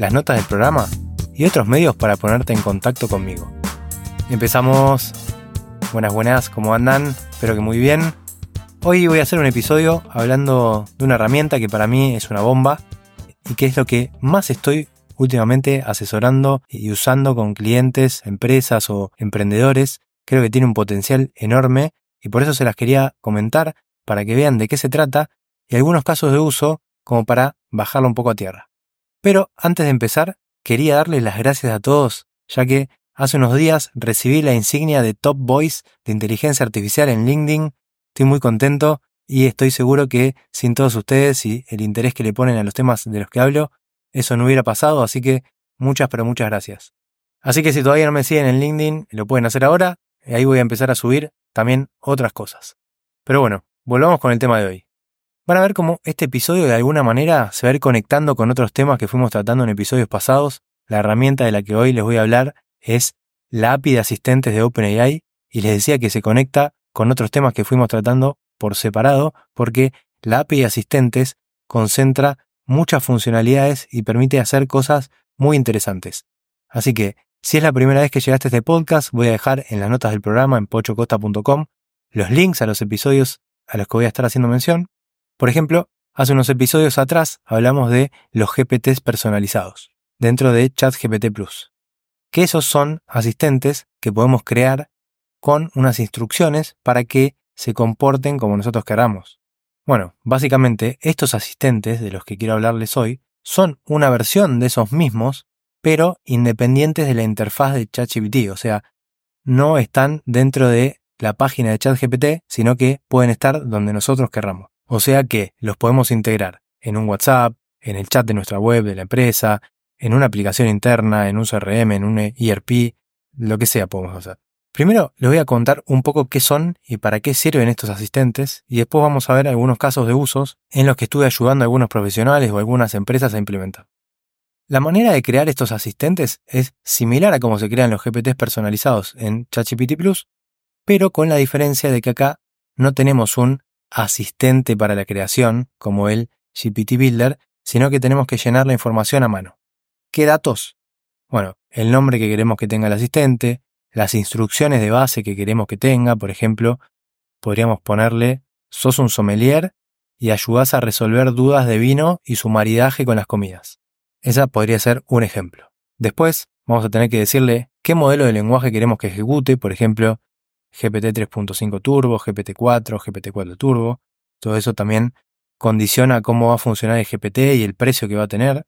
las notas del programa y otros medios para ponerte en contacto conmigo. Empezamos. Buenas, buenas, ¿cómo andan? Espero que muy bien. Hoy voy a hacer un episodio hablando de una herramienta que para mí es una bomba y que es lo que más estoy últimamente asesorando y usando con clientes, empresas o emprendedores. Creo que tiene un potencial enorme y por eso se las quería comentar para que vean de qué se trata y algunos casos de uso como para bajarlo un poco a tierra. Pero antes de empezar, quería darles las gracias a todos, ya que hace unos días recibí la insignia de Top Voice de Inteligencia Artificial en LinkedIn. Estoy muy contento y estoy seguro que sin todos ustedes y el interés que le ponen a los temas de los que hablo, eso no hubiera pasado, así que muchas pero muchas gracias. Así que si todavía no me siguen en LinkedIn, lo pueden hacer ahora, y ahí voy a empezar a subir también otras cosas. Pero bueno, volvamos con el tema de hoy. Van a ver cómo este episodio de alguna manera se va a ir conectando con otros temas que fuimos tratando en episodios pasados. La herramienta de la que hoy les voy a hablar es la API de asistentes de OpenAI y les decía que se conecta con otros temas que fuimos tratando por separado porque la API de asistentes concentra muchas funcionalidades y permite hacer cosas muy interesantes. Así que, si es la primera vez que llegaste a este podcast, voy a dejar en las notas del programa en pochocosta.com los links a los episodios a los que voy a estar haciendo mención por ejemplo, hace unos episodios atrás hablamos de los GPTs personalizados, dentro de ChatGPT Plus, que esos son asistentes que podemos crear con unas instrucciones para que se comporten como nosotros queramos. Bueno, básicamente estos asistentes de los que quiero hablarles hoy son una versión de esos mismos, pero independientes de la interfaz de ChatGPT, o sea, no están dentro de la página de ChatGPT, sino que pueden estar donde nosotros querramos. O sea que los podemos integrar en un WhatsApp, en el chat de nuestra web de la empresa, en una aplicación interna, en un CRM, en un ERP, lo que sea podemos hacer. Primero les voy a contar un poco qué son y para qué sirven estos asistentes y después vamos a ver algunos casos de usos en los que estuve ayudando a algunos profesionales o algunas empresas a implementar. La manera de crear estos asistentes es similar a cómo se crean los GPTs personalizados en ChatGPT Plus, pero con la diferencia de que acá no tenemos un asistente para la creación, como el GPT Builder, sino que tenemos que llenar la información a mano. ¿Qué datos? Bueno, el nombre que queremos que tenga el asistente, las instrucciones de base que queremos que tenga, por ejemplo, podríamos ponerle, sos un sommelier y ayudás a resolver dudas de vino y su maridaje con las comidas. Esa podría ser un ejemplo. Después, vamos a tener que decirle qué modelo de lenguaje queremos que ejecute, por ejemplo, GPT 3.5 Turbo, GPT 4, GPT 4 Turbo. Todo eso también condiciona cómo va a funcionar el GPT y el precio que va a tener.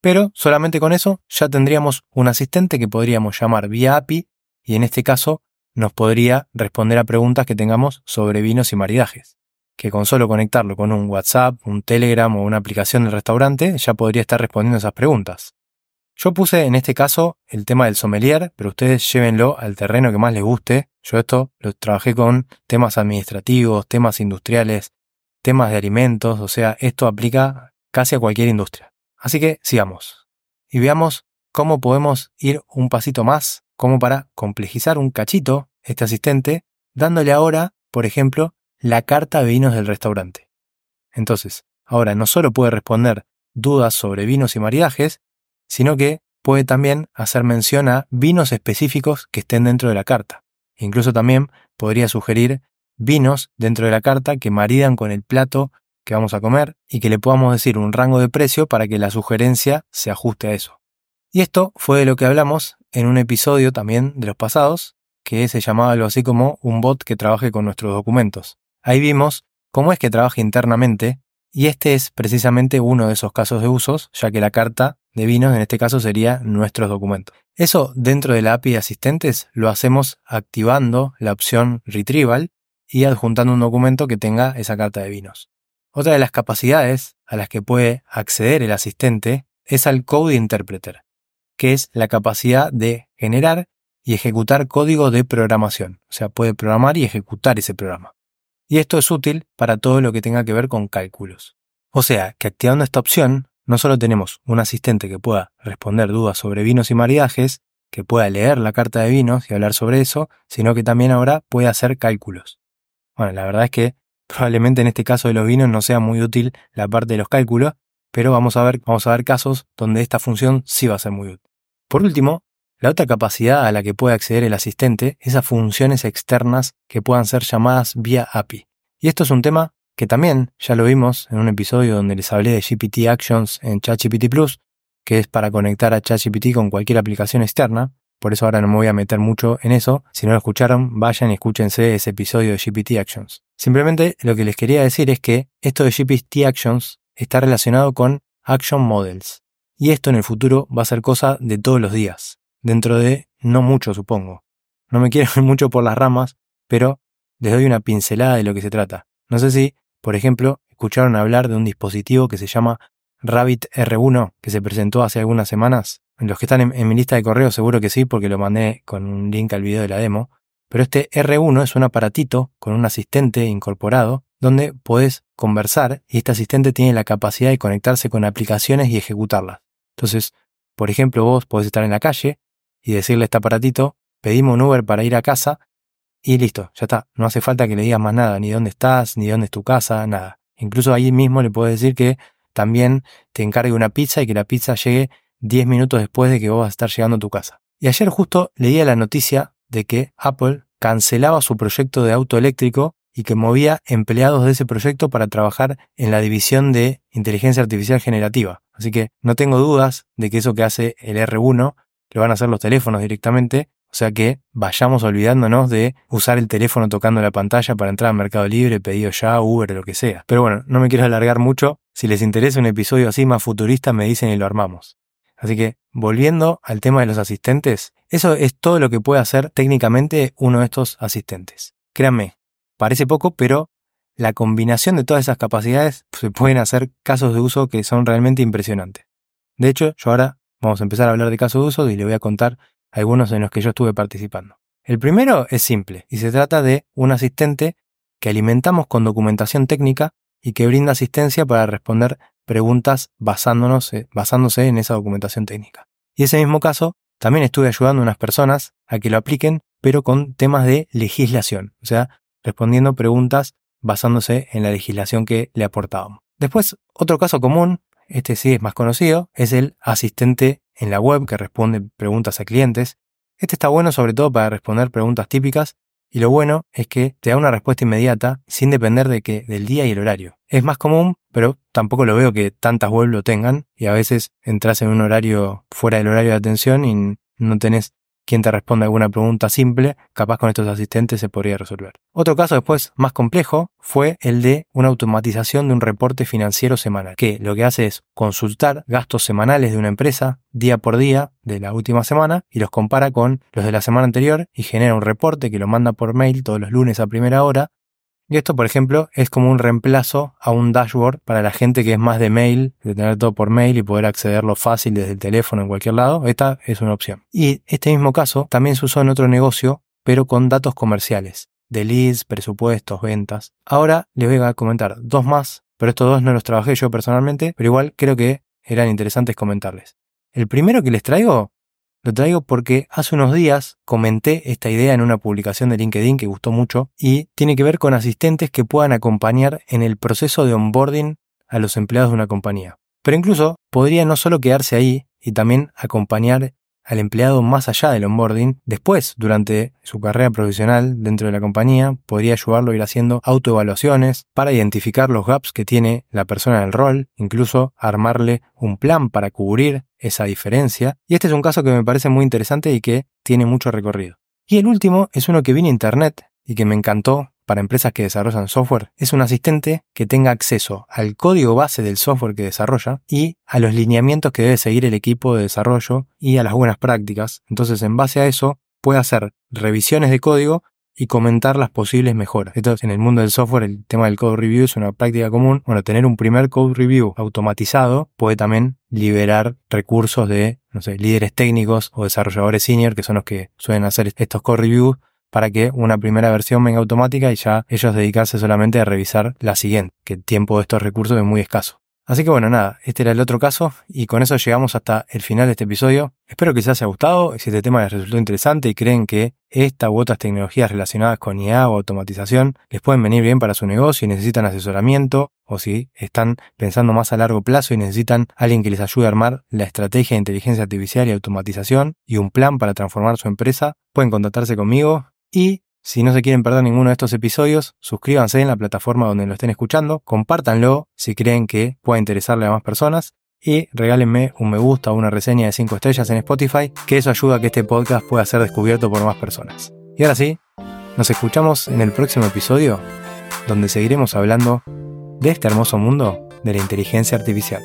Pero solamente con eso ya tendríamos un asistente que podríamos llamar vía API y en este caso nos podría responder a preguntas que tengamos sobre vinos y maridajes. Que con solo conectarlo con un WhatsApp, un Telegram o una aplicación del restaurante ya podría estar respondiendo esas preguntas. Yo puse en este caso el tema del sommelier, pero ustedes llévenlo al terreno que más les guste. Yo esto lo trabajé con temas administrativos, temas industriales, temas de alimentos, o sea, esto aplica casi a cualquier industria. Así que sigamos y veamos cómo podemos ir un pasito más, como para complejizar un cachito este asistente, dándole ahora, por ejemplo, la carta de vinos del restaurante. Entonces, ahora no solo puede responder dudas sobre vinos y maridajes, sino que puede también hacer mención a vinos específicos que estén dentro de la carta. Incluso también podría sugerir vinos dentro de la carta que maridan con el plato que vamos a comer y que le podamos decir un rango de precio para que la sugerencia se ajuste a eso. Y esto fue de lo que hablamos en un episodio también de los pasados, que se llamaba algo así como un bot que trabaje con nuestros documentos. Ahí vimos cómo es que trabaja internamente y este es precisamente uno de esos casos de usos, ya que la carta de vinos, en este caso sería nuestros documentos. Eso dentro de la API de asistentes lo hacemos activando la opción Retrieval y adjuntando un documento que tenga esa carta de vinos. Otra de las capacidades a las que puede acceder el asistente es al Code Interpreter, que es la capacidad de generar y ejecutar código de programación. O sea, puede programar y ejecutar ese programa. Y esto es útil para todo lo que tenga que ver con cálculos. O sea, que activando esta opción, no solo tenemos un asistente que pueda responder dudas sobre vinos y maridajes, que pueda leer la carta de vinos y hablar sobre eso, sino que también ahora puede hacer cálculos. Bueno, la verdad es que probablemente en este caso de los vinos no sea muy útil la parte de los cálculos, pero vamos a ver, vamos a ver casos donde esta función sí va a ser muy útil. Por último, la otra capacidad a la que puede acceder el asistente es a funciones externas que puedan ser llamadas vía API. Y esto es un tema que también ya lo vimos en un episodio donde les hablé de GPT Actions en ChatGPT Plus, que es para conectar a ChatGPT con cualquier aplicación externa. Por eso ahora no me voy a meter mucho en eso. Si no lo escucharon, vayan y escúchense ese episodio de GPT Actions. Simplemente lo que les quería decir es que esto de GPT Actions está relacionado con Action Models. Y esto en el futuro va a ser cosa de todos los días. Dentro de no mucho, supongo. No me quiero ir mucho por las ramas, pero les doy una pincelada de lo que se trata. No sé si, por ejemplo, escucharon hablar de un dispositivo que se llama Rabbit R1 que se presentó hace algunas semanas. Los que están en, mi lista de correo seguro que sí, porque lo mandé con un link al video de la demo. Pero este R1 es un aparatito con un asistente incorporado donde podés conversar y este asistente tiene la capacidad de conectarse con aplicaciones y ejecutarlas. Entonces, por ejemplo, vos podés estar en la calle y decirle a este aparatito, pedimos un Uber para ir a casa y listo, ya está. No hace falta que le digas más nada, ni dónde estás, ni dónde es tu casa, nada. Incluso ahí mismo le puedes decir que también te encargue una pizza y que la pizza llegue 10 minutos después de que vos vas a estar llegando a tu casa. Y ayer justo leía la noticia de que Apple cancelaba su proyecto de auto eléctrico y que movía empleados de ese proyecto para trabajar en la división de inteligencia artificial generativa. Así que no tengo dudas de que eso que hace el R1 lo van a hacer los teléfonos directamente o sea que vayamos olvidándonos de usar el teléfono tocando la pantalla para entrar al Mercado Libre, pedido ya, Uber, lo que sea. Pero bueno, no me quiero alargar mucho. Si les interesa un episodio así más futurista, me dicen y lo armamos. Así que, volviendo al tema de los asistentes, eso es todo lo que puede hacer técnicamente uno de estos asistentes. Créanme, parece poco, pero la combinación de todas esas capacidades se pueden hacer casos de uso que son realmente impresionantes. De hecho, yo ahora vamos a empezar a hablar de casos de uso y le voy a contar algunos en los que yo estuve participando. El primero es simple y se trata de un asistente que alimentamos con documentación técnica y que brinda asistencia para responder preguntas eh, basándose en esa documentación técnica. Y ese mismo caso, también estuve ayudando a unas personas a que lo apliquen, pero con temas de legislación, o sea, respondiendo preguntas basándose en la legislación que le aportábamos. Después, otro caso común, este sí es más conocido, es el asistente en la web que responde preguntas a clientes. Este está bueno sobre todo para responder preguntas típicas y lo bueno es que te da una respuesta inmediata sin depender de que del día y el horario. Es más común, pero tampoco lo veo que tantas webs lo tengan y a veces entras en un horario fuera del horario de atención y no tenés quien te responda alguna pregunta simple, capaz con estos asistentes se podría resolver. Otro caso después más complejo fue el de una automatización de un reporte financiero semanal, que lo que hace es consultar gastos semanales de una empresa día por día de la última semana y los compara con los de la semana anterior y genera un reporte que lo manda por mail todos los lunes a primera hora y esto, por ejemplo, es como un reemplazo a un dashboard para la gente que es más de mail, de tener todo por mail y poder accederlo fácil desde el teléfono en cualquier lado. Esta es una opción. Y este mismo caso también se usó en otro negocio, pero con datos comerciales, de leads, presupuestos, ventas. Ahora les voy a comentar dos más, pero estos dos no los trabajé yo personalmente, pero igual creo que eran interesantes comentarles. El primero que les traigo lo traigo porque hace unos días comenté esta idea en una publicación de LinkedIn que gustó mucho y tiene que ver con asistentes que puedan acompañar en el proceso de onboarding a los empleados de una compañía. Pero incluso podría no solo quedarse ahí y también acompañar al empleado más allá del onboarding, después, durante su carrera profesional dentro de la compañía, podría ayudarlo a ir haciendo autoevaluaciones para identificar los gaps que tiene la persona en el rol, incluso armarle un plan para cubrir esa diferencia. Y este es un caso que me parece muy interesante y que tiene mucho recorrido. Y el último es uno que viene internet y que me encantó para empresas que desarrollan software es un asistente que tenga acceso al código base del software que desarrolla y a los lineamientos que debe seguir el equipo de desarrollo y a las buenas prácticas. Entonces, en base a eso, puede hacer revisiones de código y comentar las posibles mejoras. Esto en el mundo del software, el tema del code review es una práctica común. Bueno, tener un primer code review automatizado puede también liberar recursos de, no sé, líderes técnicos o desarrolladores senior, que son los que suelen hacer estos code reviews, para que una primera versión venga automática y ya ellos dedicarse solamente a revisar la siguiente, que el tiempo de estos recursos es muy escaso. Así que bueno, nada, este era el otro caso y con eso llegamos hasta el final de este episodio. Espero que les haya gustado, si este tema les resultó interesante y creen que esta u otras tecnologías relacionadas con IA o automatización les pueden venir bien para su negocio y necesitan asesoramiento o si están pensando más a largo plazo y necesitan alguien que les ayude a armar la estrategia de inteligencia artificial y automatización y un plan para transformar su empresa, pueden contactarse conmigo y si no se quieren perder ninguno de estos episodios, suscríbanse en la plataforma donde lo estén escuchando, compártanlo si creen que pueda interesarle a más personas y regálenme un me gusta o una reseña de 5 estrellas en Spotify, que eso ayuda a que este podcast pueda ser descubierto por más personas. Y ahora sí, nos escuchamos en el próximo episodio, donde seguiremos hablando de este hermoso mundo de la inteligencia artificial.